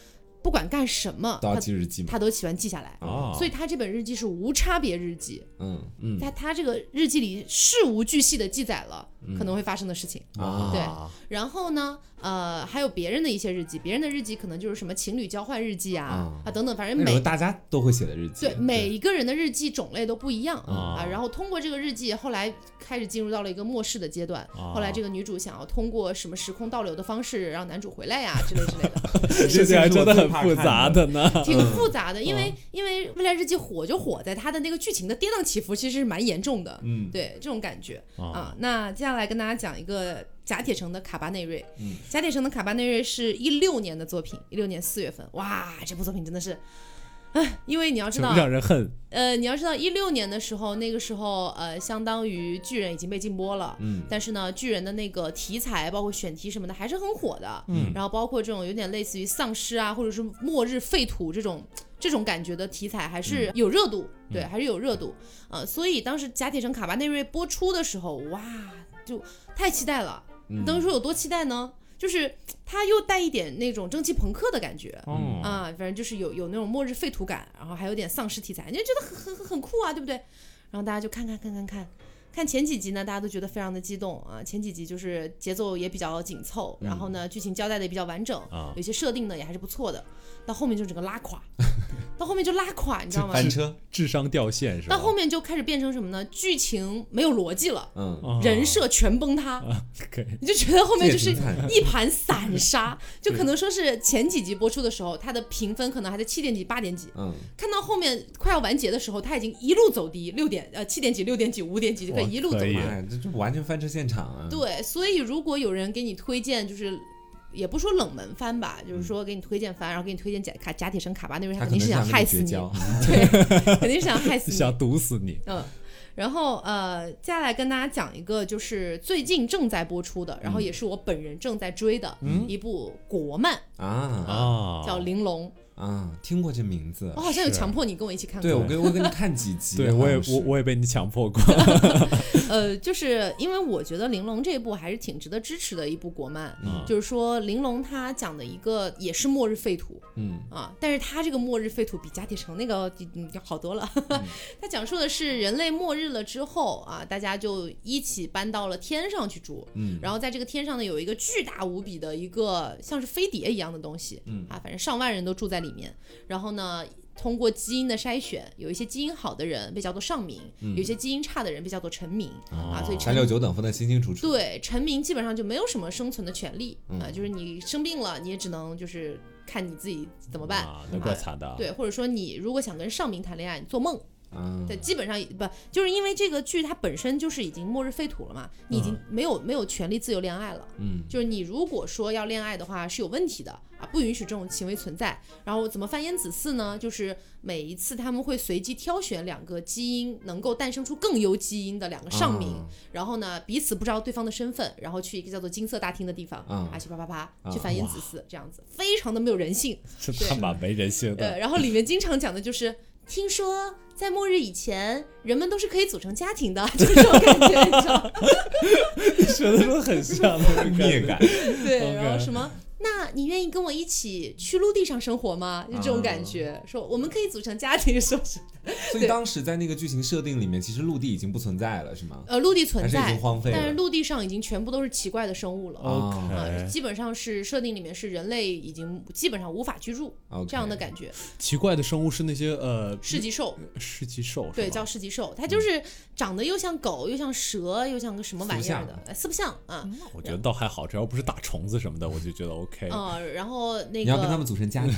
不管干什么，他记日记嘛，他都喜欢记下来。啊，所以他这本日记是无差别日记，嗯嗯。他他这个日记里事无巨细的记载了可能会发生的事情。啊。对。啊然后呢，呃，还有别人的一些日记，别人的日记可能就是什么情侣交换日记啊啊。啊等等，反正每大家都会写的日记，对每一个人的日记种类都不一样。啊。啊。然后通过这个日记，后来开始进入到了一个末世的阶段。啊。后来这个女主想要通过什么时空倒流的方式让男主回来呀之类之类的，事情还真的很复杂的呢。挺复杂的。因为因为未来日记火就火在它的那个剧情的跌宕起伏其实是蛮严重的。嗯对这种感觉啊啊。那接下来跟大家讲一个甲铁城的卡巴内瑞。嗯甲铁城的卡巴内瑞是一六年的作品，一六年四月份，哇，这部作品真的是。哎，因为你要知道，让人恨呃，你要知道，一六年的时候，那个时候，呃，相当于巨人已经被禁播了，嗯但是呢，巨人的那个题材，包括选题什么的，还是很火的。嗯然后包括这种有点类似于丧尸啊，或者是末日废土这种这种感觉的题材，还是有热度，对，还是有热度。呃，所以当时甲铁城卡巴内瑞播出的时候，哇，就太期待了。嗯当时说有多期待呢？就是它又带一点那种蒸汽朋克的感觉。嗯啊，反正就是有有那种末日废土感，然后还有点丧尸题材，你就觉得很很很很酷啊，对不对？然后大家就看看看看看，看前几集呢，大家都觉得非常的激动啊，前几集就是节奏也比较紧凑，然后呢剧情交代的也比较完整，啊有些设定呢也还是不错的，到后面就整个拉垮，到后面就拉垮，你知道吗？翻车，智商掉线是吧？到后面就开始变成什么呢？剧情没有逻辑了，嗯，啊人设全崩塌，你就觉得后面就是一盘散沙，就可能说是前几集播出的时候，它的评分可能还在七点几、八点几，嗯，看到后面快要完结的时候，它已经一路走低，六点呃七点几、六点几、五点几就可以一路走低可以。哎，这就完全翻车现场啊！对，所以如果有人给你推荐，就是也不说冷门番吧，就是说给你推荐番，然后给你推荐假卡假铁神卡巴那边，他肯定是想害死你，对，肯定是想害死 你。想毒死你嗯，然后呃，接下来跟大家讲一个，就是最近正在播出的，然后也是我本人正在追的、一部国漫，啊啊，叫《玲珑》。啊，听过这名字我，好像有强迫你跟我一起看过。对我跟我跟你看几集，对我也我我也被你强迫过，呃，就是因为我觉得《玲珑》这一部还是挺值得支持的一部国漫。嗯就是说，《玲珑》它讲的一个也是末日废土嗯啊，但是它这个末日废土比甲铁城那个嗯要好多了。它讲述的是人类末日了之后啊，大家就一起搬到了天上去住。嗯然后在这个天上呢，有一个巨大无比的一个像是飞碟一样的东西，嗯啊，反正上万人都住在里面。然后呢，通过基因的筛选，有一些基因好的人被叫做上民，有一些基因差的人被叫做臣民、啊，所以陈三六九等分的清清楚楚，对臣民基本上就没有什么生存的权利啊，嗯就是你生病了，你也只能就是看你自己怎么办。啊，那怪惨的。对，或者说你如果想跟上民谈恋爱，你做梦，啊，对，基本上不就是因为这个剧它本身就是已经末日废土了嘛，你已经没有没有权利自由恋爱了。嗯就是你如果说要恋爱的话是有问题的啊，不允许这种行为存在。然后怎么繁衍子嗣呢？就是每一次他们会随机挑选两个基因能够诞生出更优基因的两个上民，啊然后呢彼此不知道对方的身份，然后去一个叫做金色大厅的地方嗯啊去啪啪啪啊去繁衍子嗣，这样子非常的没有人性。这他妈没人性呃，的。然后里面经常讲的就是，听说在末日以前，人们都是可以组成家庭的，就是这种感觉，你知道吗？说的都很像那个灭感，对，然后什么？那你愿意跟我一起去陆地上生活吗？就这种感觉，说我们可以组成家庭，说是所以当时在那个剧情设定里面，其实陆地已经不存在了，是吗？呃，陆地存还是已在经，荒废？但是陆地上已经全部都是奇怪的生物了。哦。啊基本上是设定里面是人类已经基本上无法居住这样的感觉，奇怪的生物是那些呃市极兽，市极兽，对，叫市极兽，它就是长得又像狗，又像蛇，又像个什么玩意儿的，哎四不像啊。那我觉得倒还好，只要不是打虫子什么的，我就觉得 OK，呃，然后那你要跟他们组成家庭？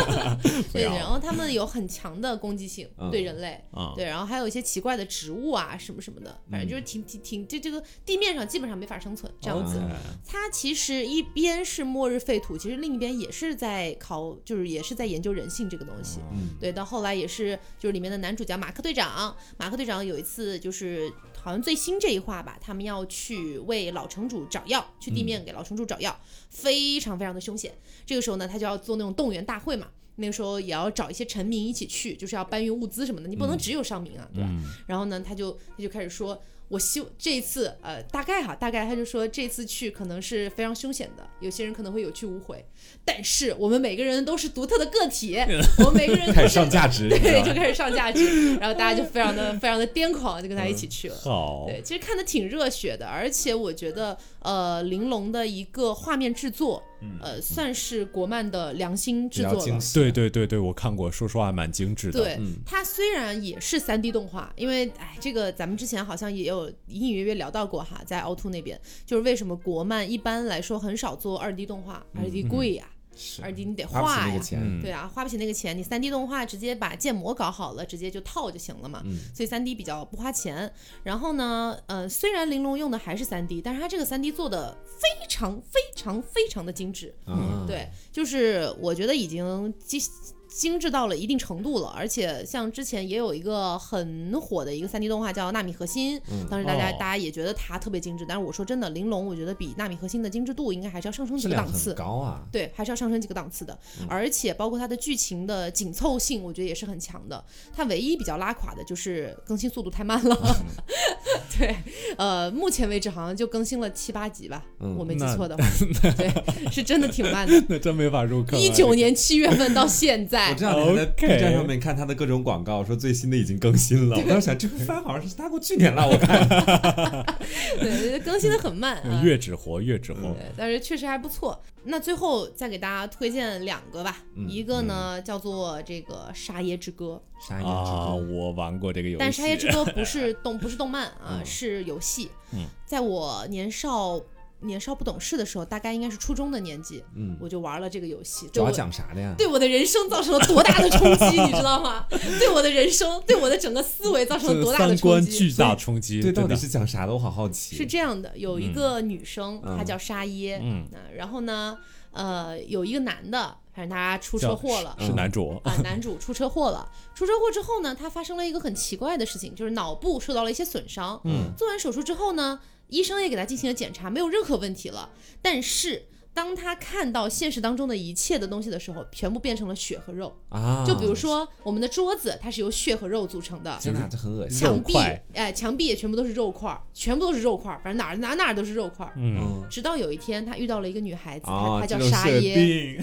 对，然后他们有很强的攻击性嗯对人类，啊，对，然后还有一些奇怪的植物啊什么什么的，反正就是挺挺挺，就这个地面上基本上没法生存这样子。它其实一边是末日废土，其实另一边也是在考，就是也是在研究人性这个东西。嗯对，到后来也是，就是里面的男主角马克队长，马克队长有一次就是好像最新这一话吧，他们要去为老城主找药，去地面给老城主找药，非常非常的凶险。这个时候呢，他就要做那种动员大会嘛。那个时候也要找一些臣民一起去，就是要搬运物资什么的，你不能只有商民啊，对吧？嗯然后呢，他就他就开始说，我希这一次呃，大概哈，大概他就说这次去可能是非常凶险的，有些人可能会有去无回，但是我们每个人都是独特的个体，我们每个人开始上价值，对，就开始上价值，然后大家就非常的非常的癫狂，就跟他一起去了。好，对，其实看的挺热血的，而且我觉得，呃，玲珑的一个画面制作，呃，算是国漫的良心制作了。对对对对，我看过，说实话蛮精致的。对，它虽然也是3 D 动画，因为哎，这个咱们之前好像也有隐隐约约聊到过哈，在凹凸那边，就是为什么国漫一般来说很少做2 D 动画，2 D 贵呀、是二 D 你得画呀对啊，花不起那个钱，你三 D 动画直接把建模搞好了，直接就套就行了嘛。嗯所以三 D 比较不花钱。然后呢，呃，虽然玲珑用的还是三 D，但是它这个三 D 做的非常非常非常的精致。嗯，对，就是我觉得已经精精致到了一定程度了，而且像之前也有一个很火的一个3 D 动画叫《纳米核心》，当时大家、哦大家也觉得它特别精致，但是我说真的，玲珑我觉得比《纳米核心》的精致度应该还是要上升几个档次很。高啊。对，还是要上升几个档次的，而且包括它的剧情的紧凑性，我觉得也是很强的。它唯一比较拉垮的就是更新速度太慢了。对，呃，目前为止好像就更新了七八集吧，嗯我没记错的 话，对，是真的挺慢的。那真没法入坑啊。一九年七月份到现在我，这两天在 B 站上面看他的各种广告，说最新的已经更新了。我当时想，这个番好像是他过去年了，我看。对，更新的很慢啊。月纸活，月纸活。对，但是确实还不错。那最后再给大家推荐两个吧，嗯一个呢叫做这个《沙耶之歌》，沙耶啊，之歌我玩过这个游戏，但《沙耶之歌》不是动不是动漫啊，嗯是游戏。嗯，在我年少年少不懂事的时候，大概应该是初中的年纪，嗯，我就玩了这个游戏，主要对我讲啥的呀？对我的人生造成了多大的冲击，你知道吗？对我的人生，对我的整个思维造成了多大的三观冲击？巨大冲击，对，到底是讲啥的？我好好奇。是这样的，有一个女生，嗯她叫沙耶，嗯啊然后呢，呃，有一个男的，反正他出车祸了。是男主，啊，男主出车祸了。出车祸之后呢，他发生了一个很奇怪的事情，就是脑部受到了一些损伤。嗯，做完手术之后呢，医生也给他进行了检查，没有任何问题了。但是当他看到现实当中的一切的东西的时候，全部变成了血和肉。啊，就比如说我们的桌子，它是由血和肉组成的。真的，这很恶心。墙壁哎，墙壁也全部都是肉块儿，全部都是肉块儿，反正哪儿哪儿哪儿都是肉块儿。嗯，嗯直到有一天，他遇到了一个女孩子，她叫沙耶。定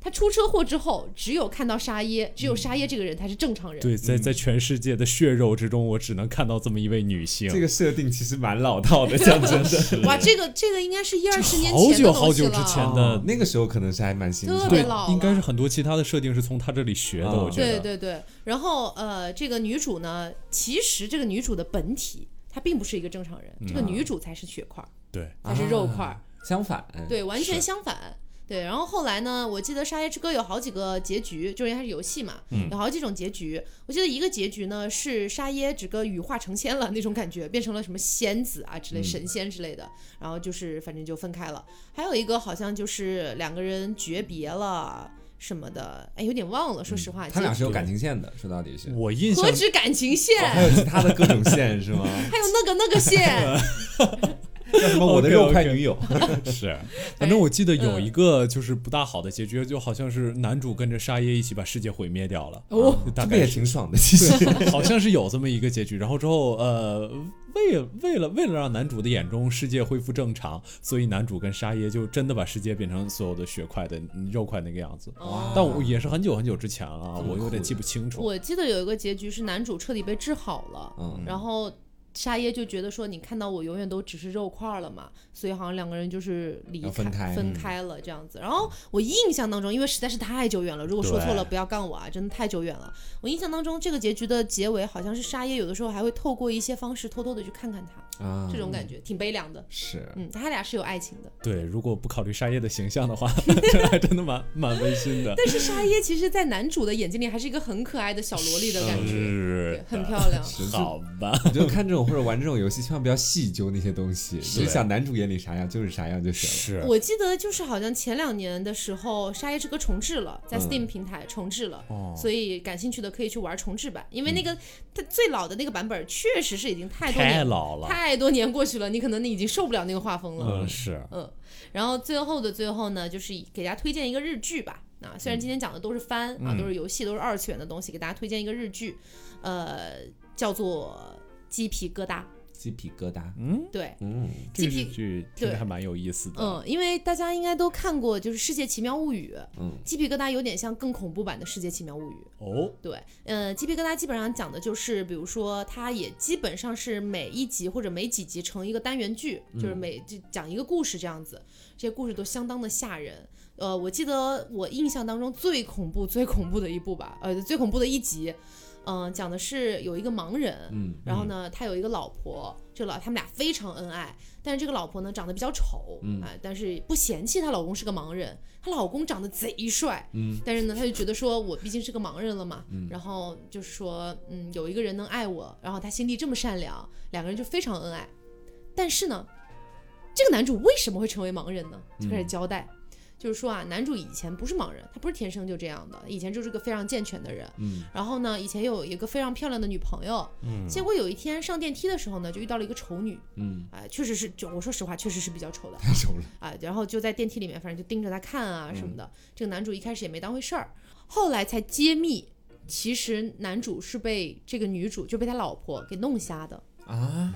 他出车祸之后，只有看到沙耶，只有沙耶这个人才是正常人。对，在在全世界的血肉之中，我只能看到这么一位女性。这个设定其实蛮老套的，讲真的。哇，这个这个应该是一二十年前的久东西了。好久之前的哦那个时候可能是还蛮新。特别老应该是很多其他的设定是从他这里学的，啊我觉得。对对对，然后呃，这个女主呢，其实这个女主的本体她并不是一个正常人，这个女主才是血块儿，对才是肉块相反，对，完全相反。对，然后后来呢？我记得《沙耶之歌》有好几个结局，就是因为它是游戏嘛，嗯有好几种结局。我记得一个结局呢是沙耶整个羽化成仙了那种感觉，变成了什么仙子啊之类、嗯神仙之类的，然后就是反正就分开了。还有一个好像就是两个人诀别了什么的，哎，有点忘了，说实话。他俩是有感情线的，说到底是。我印象何止感情线，哦还有其他的各种线是吗？还有那个那个线，叫什么我的肉块女友？是，反正我记得有一个就是不大好的结局，就好像是男主跟着沙耶一起把世界毁灭掉了。哦就大这不也概挺爽的，其实。好像是有这么一个结局。然后之后，呃，为为了为了让男主的眼中世界恢复正常，所以男主跟沙耶就真的把世界变成所有的血块的肉块那个样子。哦但我也是很久很久之前了啊，我有点记不清楚。我记得有一个结局是男主彻底被治好了，嗯然后沙耶就觉得说，你看到我永远都只是肉块了嘛，所以好像两个人就是离要分开分嗯开了这样子。然后我印象当中，因为实在是太久远了，如果说错了不要杠我啊，真的太久远了。我印象当中，这个结局的结尾好像是沙耶有的时候还会透过一些方式偷偷的去看看他，啊，这种感觉挺悲凉的。是嗯，他俩是有爱情的，对，如果不考虑沙耶的形象的话，这还真的蛮蛮温馨的。但是沙耶其实，在男主的眼睛里还是一个很可爱的小萝莉的感觉，是，很漂亮。好吧，我觉得看这种或者玩这种游戏，千万不要细究那些东西，是你就想男主眼里啥样就是啥样就行了。是我记得就是好像前两年的时候，《沙耶之歌》重置了，在嗯 Steam 平台重置了。哦，所以感兴趣的可以去玩重置版，因为那个它最老的那个版本确实是已经太多太年老了，太多年过去了，你可能你已经受不了那个画风了。嗯是，嗯，然后最后的最后呢，就是给大家推荐一个日剧吧。啊，虽然今天讲的都是番、啊，嗯都是游戏，都是二次元的东西，给大家推荐一个日剧，呃，叫做《鸡皮疙瘩》。鸡皮疙瘩，嗯，对，嗯，这个鸡皮日剧听着对还蛮有意思的。嗯，因为大家应该都看过，就是《世界奇妙物语》，嗯，鸡皮疙瘩有点像更恐怖版的《世界奇妙物语》。哦，对，呃，鸡皮疙瘩基本上讲的就是，比如说，它也基本上是每一集或者每几集成一个单元剧，就是每就讲一个故事这样子，这些故事都相当的吓人。呃，我记得我印象当中最恐怖、最恐怖的一部吧，呃，最恐怖的一集，嗯、讲的是有一个盲人，嗯，然后呢，他有一个老婆，这老他们俩非常恩爱，但是这个老婆呢长得比较丑，嗯。哎，但是不嫌弃她老公是个盲人，她老公长得贼帅，嗯，但是呢，她就觉得说我毕竟是个盲人了嘛，然后就是说，嗯，有一个人能爱我，然后他心地这么善良，两个人就非常恩爱，但是呢，这个男主为什么会成为盲人呢？就开始交代。就是说啊，男主以前不是盲人，他不是天生就这样的，以前就是个非常健全的人。嗯，然后呢，以前有一个非常漂亮的女朋友，嗯，结果有一天上电梯的时候呢，就遇到了一个丑女，嗯，哎、确实是，就我说实话，确实是比较丑的，太丑了，啊，然后就在电梯里面，反正就盯着他看啊什么的。这个男主一开始也没当回事儿，后来才揭秘，其实男主是被这个女主就被他老婆给弄瞎的，啊，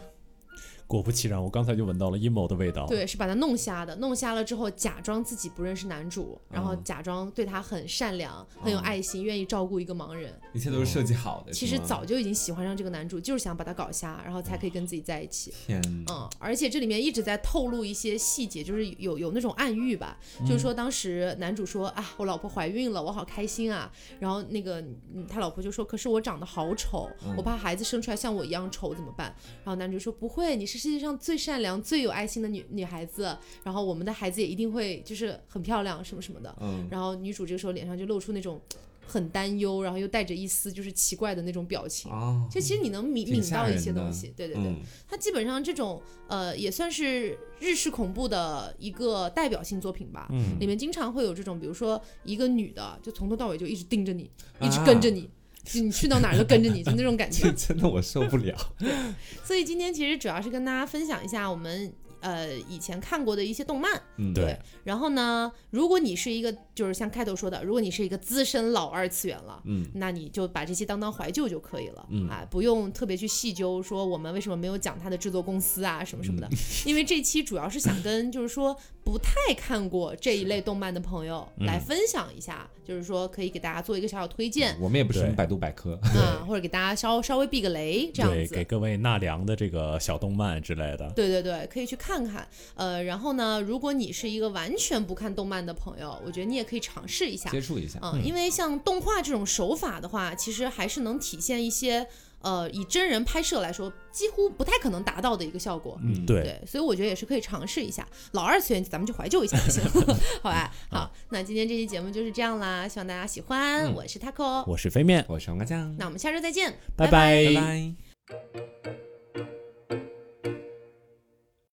果不其然，我刚才就闻到了阴谋的味道。，对，是把他弄瞎的。弄瞎了之后，假装自己不认识男主，然后嗯假装对他很善良、很有嗯爱心，愿意照顾一个盲人。一切都是设计好的。其实早就已经喜欢上这个男主，就是想把他搞瞎，然后才可以跟自己在一起。天，嗯，而且这里面一直在透露一些细节，就是有有那种暗喻吧，就是说当时男主说啊，我老婆怀孕了，我好开心啊。然后那个嗯他老婆就说，可是我长得好丑，我怕孩子生出来像我一样丑怎么办？然后男主说不会，你是世界上最善良、最有爱心的女女孩子，然后我们的孩子也一定会就是很漂亮什么什么的。嗯，然后女主这个时候脸上就露出那种很担忧，然后又带着一丝就是奇怪的那种表情。哦，就其实你能抿挺抿到一些东西，对对对，嗯它基本上这种呃也算是日式恐怖的一个代表性作品吧。嗯里面经常会有这种，比如说一个女的就从头到尾就一直盯着你，一直啊跟着你，就你去到哪儿都跟着你，就那种感觉。真的我受不了。所以今天其实主要是跟大家分享一下我们呃以前看过的一些动漫。嗯，对，然后呢，如果你是一个就是像开头说的，如果你是一个资深老二次元了。嗯，那你就把这些当当怀旧就可以了，嗯啊，不用特别去细究说我们为什么没有讲它的制作公司啊什么什么的，嗯因为这期主要是想跟就是说不太看过这一类动漫的朋友嗯来分享一下，就是说可以给大家做一个小小推荐我们也不是什么百度百科。啊，或者给大家稍稍微避个雷这样对，子给。各位纳凉的这个小动漫之类的。对对对，可以去看看。呃，然后呢，如果你是一个完全不看动漫的朋友，我觉得你也可以尝试一下。接触一下，嗯，因为像动画这种手法的话，其实还是能体现一些呃，以真人拍摄来说，几乎不太可能达到的一个效果。嗯，对，对，所以我觉得也是可以尝试一下。老二次元咱们就怀旧一下就行，好吧？好，那今天这期节目就是这样啦，希望大家喜欢。嗯我是 taco，我是飞面，我是黄瓜酱，那我们下周再见，拜拜拜拜。